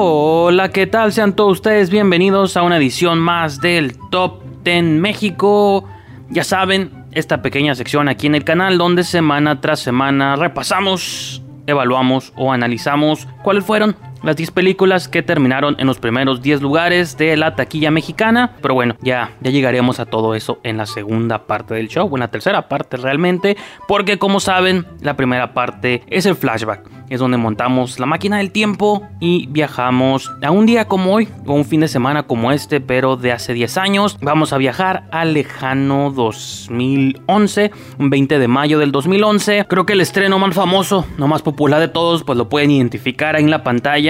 Hola, ¿qué tal? Sean todos ustedes bienvenidos a una edición más del Top 10 México. Ya saben, esta pequeña sección aquí en el canal donde semana tras semana repasamos, evaluamos o analizamos cuáles fueron las 10 películas que terminaron en los primeros 10 lugares de la taquilla mexicana. Pero bueno, ya, ya llegaremos a todo eso en la segunda parte del show, o en la tercera parte realmente, porque como saben, la primera parte es el flashback. Es donde montamos la máquina del tiempo y viajamos a un día como hoy, o un fin de semana como este, pero de hace 10 años. Vamos a viajar al lejano 2011, un 20 de mayo del 2011. Creo que el estreno más famoso, no más popular de todos, pues lo pueden identificar ahí en la pantalla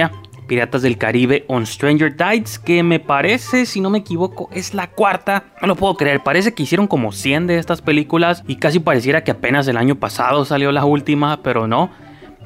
Piratas del Caribe on Stranger Tides, que me parece, si no me equivoco, es la cuarta. No lo puedo creer, parece que hicieron como 100 de estas películas y casi pareciera que apenas el año pasado salió la última, pero no.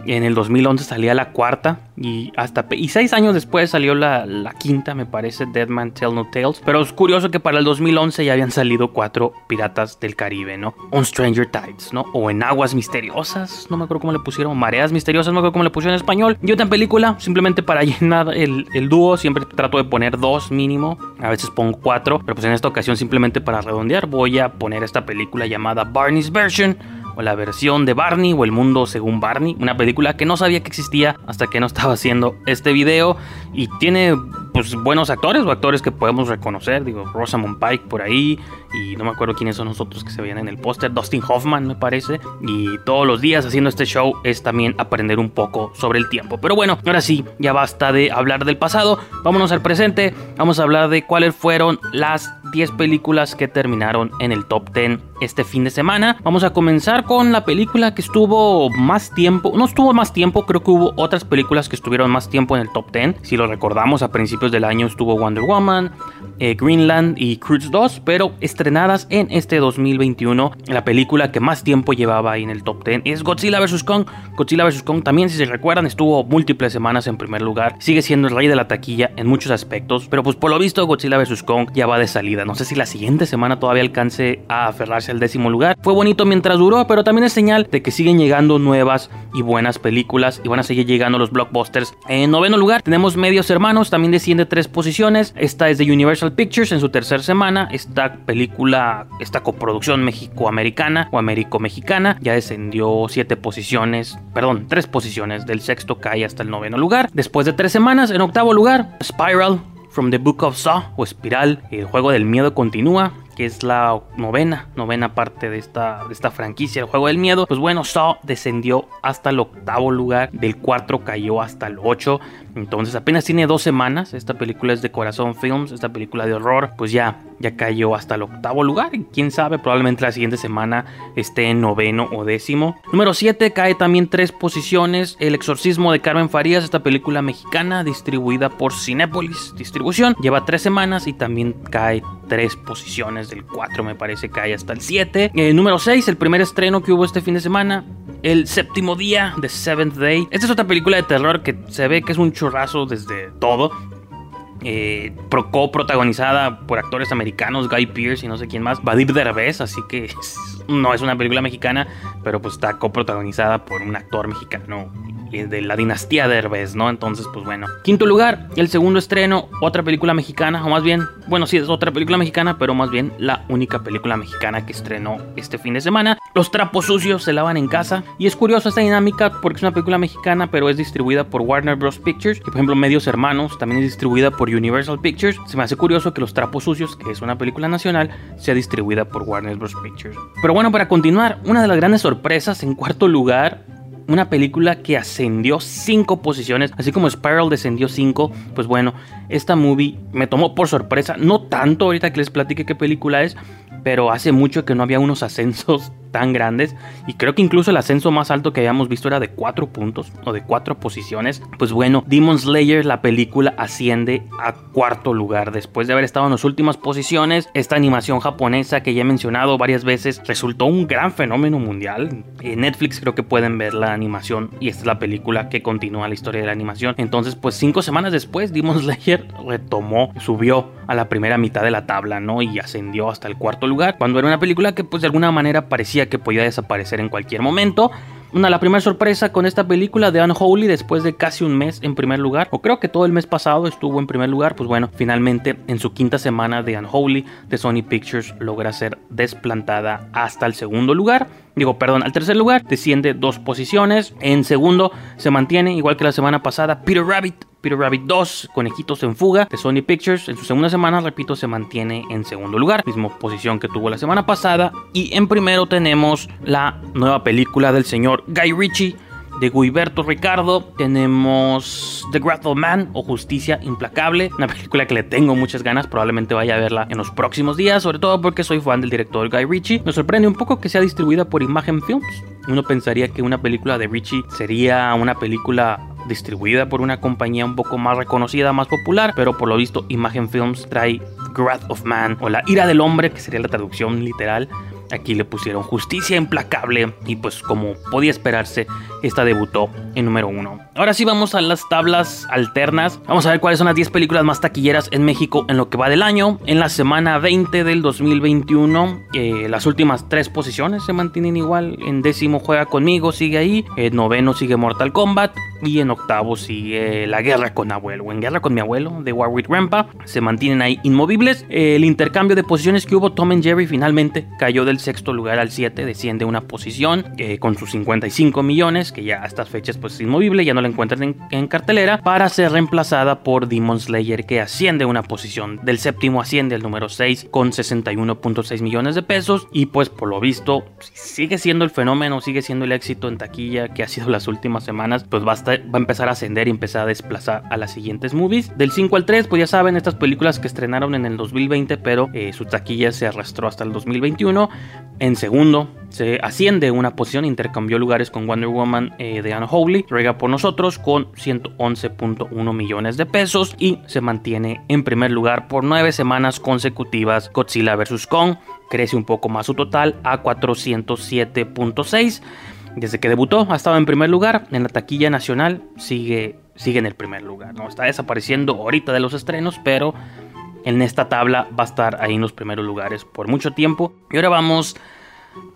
En el 2011 salía la cuarta y hasta y seis años después salió la, quinta, me parece, Dead Man Tell No Tales. Pero es curioso que para el 2011 ya habían salido cuatro Piratas del Caribe, ¿no? On Stranger Tides, ¿no? O en Aguas Misteriosas, no me acuerdo cómo le pusieron, Mareas Misteriosas, no me acuerdo cómo le pusieron en español. Y otra película, simplemente para llenar el, el dúo, siempre trato de poner dos mínimo, a veces pongo cuatro, pero pues en esta ocasión simplemente para redondear voy a poner esta película llamada Barney's Version o la versión de Barney o El Mundo según Barney, una película que no sabía que existía hasta que no estaba haciendo este video y tiene pues buenos actores o actores que podemos reconocer, digo Rosamund Pike por ahí y no me acuerdo quiénes son nosotros que se veían en el póster, Dustin Hoffman me parece y todos los días haciendo este show es también aprender un poco sobre el tiempo. Pero bueno, ahora sí, ya basta de hablar del pasado, vámonos al presente, vamos a hablar de cuáles fueron las 10 películas que terminaron en el top 10 este fin de semana. Vamos a comenzar con la película que estuvo más tiempo, no estuvo más tiempo, creo que hubo otras películas que estuvieron más tiempo en el top 10. Si recordamos, a principios del año estuvo Wonder Woman, eh, Greenland y Cruz 2, pero estrenadas en este 2021, la película que más tiempo llevaba ahí en el top 10 es Godzilla vs. Kong. Godzilla vs. Kong también, si se recuerdan, estuvo múltiples semanas en primer lugar, sigue siendo el rey de la taquilla en muchos aspectos, pero pues por lo visto Godzilla vs. Kong ya va de salida. No sé si la siguiente semana todavía alcance a aferrarse al décimo lugar. Fue bonito mientras duró, pero también es señal de que siguen llegando nuevas y buenas películas y van a seguir llegando los blockbusters. En noveno lugar tenemos Hermanos, también desciende tres posiciones. Esta es de Universal Pictures en su tercera semana. Esta película, esta coproducción mexico-americana o américo-mexicana, ya descendió siete posiciones, perdón, tres posiciones. Del sexto cae hasta el noveno lugar. Después de tres semanas, en octavo lugar, Spiral From the Book of Saw o Espiral, el juego del miedo continúa que es la novena, novena parte de esta, esta franquicia, el juego del miedo. Pues bueno, Saw descendió hasta el octavo lugar, del cuarto cayó hasta el 8. Entonces apenas tiene dos semanas. Esta película es de Corazón Films, esta película de horror, pues ya, ya cayó hasta el octavo lugar. Y quién sabe, probablemente la siguiente semana esté en noveno o décimo. Número 7 cae también tres posiciones. El exorcismo de Carmen Farías, esta película mexicana distribuida por Cinépolis Distribución. Lleva tres semanas y también cae tres posiciones. Del 4 me parece cae hasta el 7. Eh, número 6, el primer estreno que hubo este fin de semana. El séptimo día, The Seventh Day. Esta es otra película de terror que se ve que es un churrazo desde todo. Eh, protagonizada por actores americanos, Guy Pearce y no sé quién más, Badib Derbez, así que no es una película mexicana, pero pues está coprotagonizada por un actor mexicano de la dinastía de Herbes, ¿no? Entonces, pues bueno. Quinto lugar, el segundo estreno, otra película mexicana, o más bien, bueno, sí, es otra película mexicana, pero más bien la única película mexicana que estrenó este fin de semana. Los trapos sucios se lavan en casa. Y es curioso esta dinámica porque es una película mexicana, pero es distribuida por Warner Bros. Pictures. Y por ejemplo, Medios Hermanos también es distribuida por Universal Pictures. Se me hace curioso que Los trapos sucios, que es una película nacional, sea distribuida por Warner Bros. Pictures. Pero bueno, para continuar, una de las grandes sorpresas en cuarto lugar una película que ascendió 5 posiciones, así como Spiral descendió 5. Pues bueno, esta movie me tomó por sorpresa, no tanto ahorita que les platique qué película es, pero hace mucho que no había unos ascensos tan grandes y creo que incluso el ascenso más alto que habíamos visto era de 4 puntos o de 4 posiciones. Pues bueno, Demon Slayer, la película asciende a cuarto lugar después de haber estado en las últimas posiciones. Esta animación japonesa que ya he mencionado varias veces resultó un gran fenómeno mundial. En Netflix creo que pueden ver la animación y esta es la película que continúa la historia de la animación. Entonces, pues 5 semanas después, Demon Slayer retomó, subió a la primera mitad de la tabla, ¿no? Y ascendió hasta el cuarto lugar, cuando era una película que pues de alguna manera parecía que podía desaparecer en cualquier momento. Una, la primera sorpresa con esta película de Unholy después de casi un mes en primer lugar, o creo que todo el mes pasado estuvo en primer lugar, pues bueno, finalmente en su quinta semana de Unholy, de Sony Pictures logra ser desplantada hasta el segundo lugar. Digo, perdón, al tercer lugar desciende dos posiciones. En segundo se mantiene, igual que la semana pasada, Peter Rabbit Peter Rabbit 2, Conejitos en Fuga de Sony Pictures. En su segunda semana, repito, se mantiene en segundo lugar, misma posición que tuvo la semana pasada. Y en primero tenemos la nueva película del señor Guy Ritchie. De Guiberto Ricardo tenemos The of Man o Justicia Implacable, una película que le tengo muchas ganas, probablemente vaya a verla en los próximos días, sobre todo porque soy fan del director Guy Ritchie. Me sorprende un poco que sea distribuida por Imagen Films. Uno pensaría que una película de Ritchie sería una película distribuida por una compañía un poco más reconocida, más popular, pero por lo visto Imagen Films trae Wrath of Man o La ira del hombre, que sería la traducción literal. Aquí le pusieron justicia implacable y pues como podía esperarse, esta debutó en número uno. Ahora sí vamos a las tablas alternas. Vamos a ver cuáles son las 10 películas más taquilleras en México en lo que va del año. En la semana 20 del 2021, eh, las últimas tres posiciones se mantienen igual. En décimo juega conmigo, sigue ahí. En noveno sigue Mortal Kombat. Y en octavo sigue La Guerra con Abuelo. En Guerra con mi abuelo de Warwick Rampa. Se mantienen ahí inmovibles. El intercambio de posiciones que hubo, Tom and Jerry finalmente cayó del sexto lugar al 7. Desciende una posición eh, con sus 55 millones que ya a estas fechas pues es inmovible, ya no la encuentran en, cartelera, para ser reemplazada por Demon Slayer que asciende una posición, del séptimo asciende al número 6 con 61.6 millones de pesos y pues por lo visto sigue siendo el fenómeno, sigue siendo el éxito en taquilla que ha sido las últimas semanas, pues va a, empezar a ascender y empezar a desplazar a las siguientes movies. Del 5 al 3 pues ya saben estas películas que estrenaron en el 2020 pero eh, su taquilla se arrastró hasta el 2021. En segundo se asciende una posición, intercambió lugares con Wonder Woman eh, de Unholy, ruega por nosotros con 111.1 millones de pesos y se mantiene en primer lugar por nueve semanas consecutivas Godzilla vs. Kong, crece un poco más su total a 407.6. Desde que debutó ha estado en primer lugar, en la taquilla nacional sigue, sigue en el primer lugar, ¿no? está desapareciendo ahorita de los estrenos, pero en esta tabla va a estar ahí en los primeros lugares por mucho tiempo. Y ahora vamos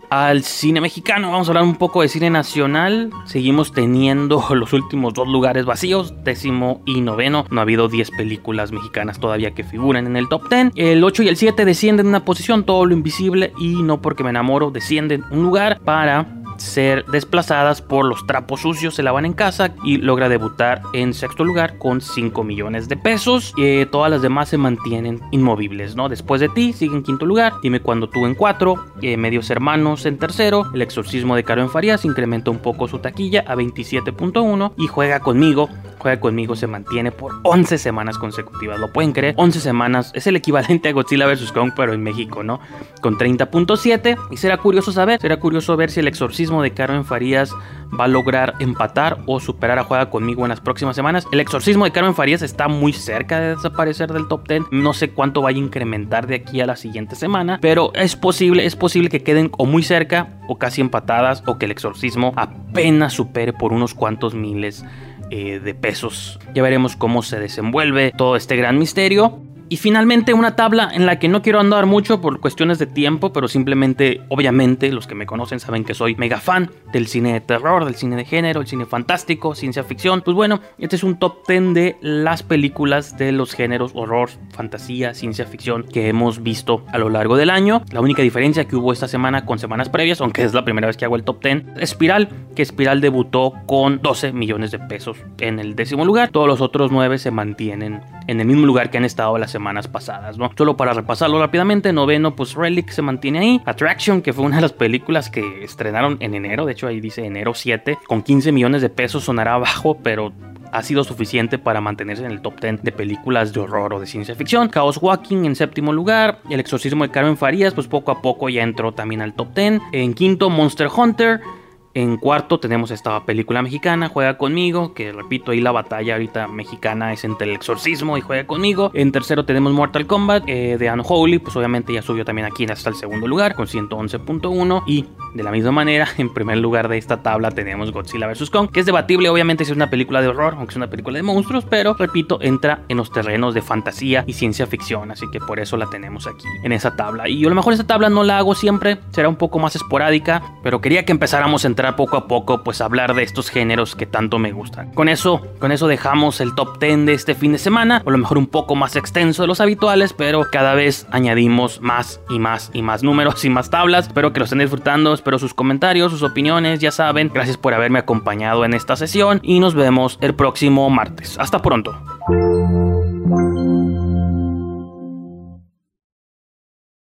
al cine mexicano. Vamos a hablar un poco de cine nacional. Seguimos teniendo los últimos dos lugares vacíos, décimo y noveno. No ha habido 10 películas mexicanas todavía que figuran en el top 10. El 8 y el 7 descienden una posición, todo lo invisible y no porque me enamoro, descienden un lugar para ser desplazadas por los trapos sucios, se lavan en casa y logra debutar en sexto lugar con 5 millones de pesos. Eh, todas las demás se mantienen inmovibles, ¿no? Después de ti sigue en quinto lugar, dime cuando tú en cuatro, eh, medios hermanos en tercero, el exorcismo de Caro en Farías incrementa un poco su taquilla a 27.1 y juega conmigo Juega conmigo se mantiene por 11 semanas consecutivas. ¿Lo pueden creer? 11 semanas. Es el equivalente a Godzilla vs. Kong, pero en México, ¿no? Con 30.7. Y será curioso saber, será curioso ver si el exorcismo de Carmen Farías va a lograr empatar o superar a Juega conmigo en las próximas semanas. El exorcismo de Carmen Farías está muy cerca de desaparecer del top 10. No sé cuánto vaya a incrementar de aquí a la siguiente semana, pero es posible, es posible que queden o muy cerca o casi empatadas o que el exorcismo apenas supere por unos cuantos miles eh, de pesos. Ya veremos cómo se desenvuelve todo este gran misterio. Y finalmente una tabla en la que no quiero andar mucho por cuestiones de tiempo, pero simplemente, obviamente, los que me conocen saben que soy mega fan del cine de terror, del cine de género, el cine fantástico, ciencia ficción. Pues bueno, este es un top 10 de las películas de los géneros horror, fantasía, ciencia ficción que hemos visto a lo largo del año. La única diferencia que hubo esta semana con semanas previas, aunque es la primera vez que hago el top 10, Espiral, que Espiral debutó con 12 millones de pesos en el décimo lugar. Todos los otros 9 se mantienen en el mismo lugar que han estado las semanas pasadas, ¿no? Solo para repasarlo rápidamente, noveno, pues Relic se mantiene ahí. Attraction, que fue una de las películas que estrenaron en enero, de hecho ahí dice enero 7, con 15 millones de pesos sonará bajo, pero ha sido suficiente para mantenerse en el top 10 de películas de horror o de ciencia ficción. Chaos Walking en séptimo lugar. El exorcismo de Carmen Farías, pues poco a poco ya entró también al top 10. En quinto, Monster Hunter. En cuarto tenemos esta película mexicana, Juega conmigo, que repito, ahí la batalla ahorita mexicana es entre el exorcismo y Juega conmigo. En tercero tenemos Mortal Kombat eh, de Unholy, pues obviamente ya subió también aquí hasta el segundo lugar con 111.1 y de la misma manera, en primer lugar de esta tabla tenemos Godzilla vs. Kong, que es debatible obviamente si es una película de horror, aunque es una película de monstruos, pero repito, entra en los terrenos de fantasía y ciencia ficción, así que por eso la tenemos aquí en esa tabla. Y a lo mejor esta tabla no la hago siempre, será un poco más esporádica, pero quería que empezáramos a entrar poco a poco pues hablar de estos géneros que tanto me gustan. Con eso, con eso dejamos el top 10 de este fin de semana, o a lo mejor un poco más extenso de los habituales, pero cada vez añadimos más y más y más números y más tablas. Espero que lo estén disfrutando, espero sus comentarios, sus opiniones, ya saben. Gracias por haberme acompañado en esta sesión y nos vemos el próximo martes. Hasta pronto.